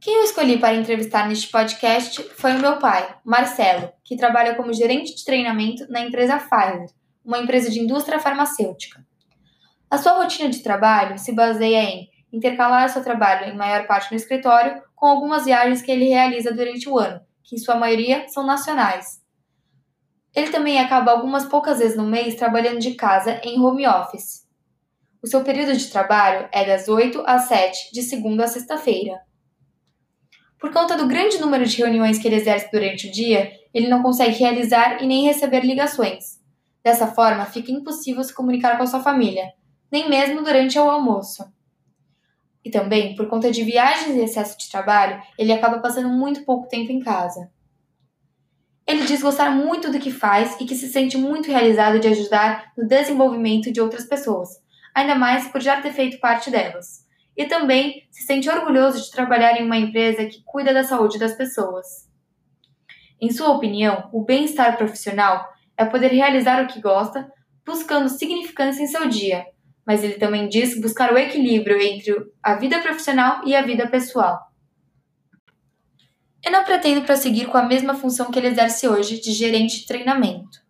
Quem eu escolhi para entrevistar neste podcast foi o meu pai, Marcelo, que trabalha como gerente de treinamento na empresa Pfizer, uma empresa de indústria farmacêutica. A sua rotina de trabalho se baseia em intercalar seu trabalho em maior parte no escritório com algumas viagens que ele realiza durante o ano, que em sua maioria são nacionais. Ele também acaba algumas poucas vezes no mês trabalhando de casa em home office. O seu período de trabalho é das 8 às 7, de segunda a sexta-feira. Por conta do grande número de reuniões que ele exerce durante o dia, ele não consegue realizar e nem receber ligações. Dessa forma, fica impossível se comunicar com a sua família, nem mesmo durante o almoço. E também, por conta de viagens e excesso de trabalho, ele acaba passando muito pouco tempo em casa. Ele diz gostar muito do que faz e que se sente muito realizado de ajudar no desenvolvimento de outras pessoas, ainda mais por já ter feito parte delas. E também se sente orgulhoso de trabalhar em uma empresa que cuida da saúde das pessoas. Em sua opinião, o bem-estar profissional é poder realizar o que gosta, buscando significância em seu dia, mas ele também diz buscar o equilíbrio entre a vida profissional e a vida pessoal. Eu não pretendo prosseguir com a mesma função que ele exerce hoje de gerente de treinamento.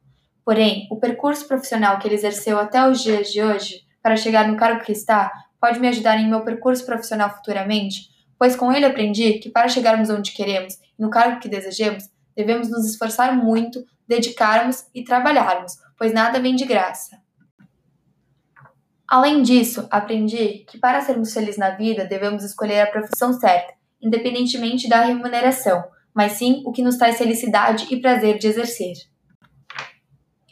Porém, o percurso profissional que ele exerceu até os dias de hoje, para chegar no cargo que está, pode me ajudar em meu percurso profissional futuramente, pois com ele aprendi que para chegarmos onde queremos e no cargo que desejamos, devemos nos esforçar muito, dedicarmos e trabalharmos, pois nada vem de graça. Além disso, aprendi que para sermos felizes na vida devemos escolher a profissão certa independentemente da remuneração, mas sim o que nos traz felicidade e prazer de exercer.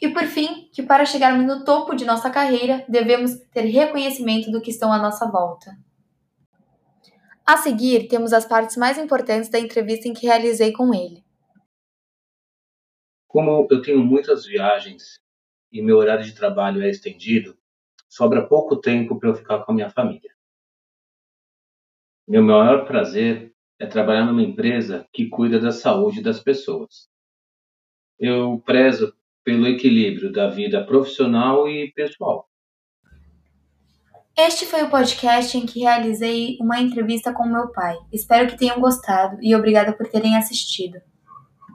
E por fim, que para chegarmos no topo de nossa carreira, devemos ter reconhecimento do que estão à nossa volta. A seguir, temos as partes mais importantes da entrevista em que realizei com ele. Como eu tenho muitas viagens e meu horário de trabalho é estendido, sobra pouco tempo para eu ficar com a minha família. Meu maior prazer é trabalhar numa empresa que cuida da saúde das pessoas. Eu prezo pelo equilíbrio da vida profissional e pessoal. Este foi o podcast em que realizei uma entrevista com meu pai. Espero que tenham gostado e obrigada por terem assistido.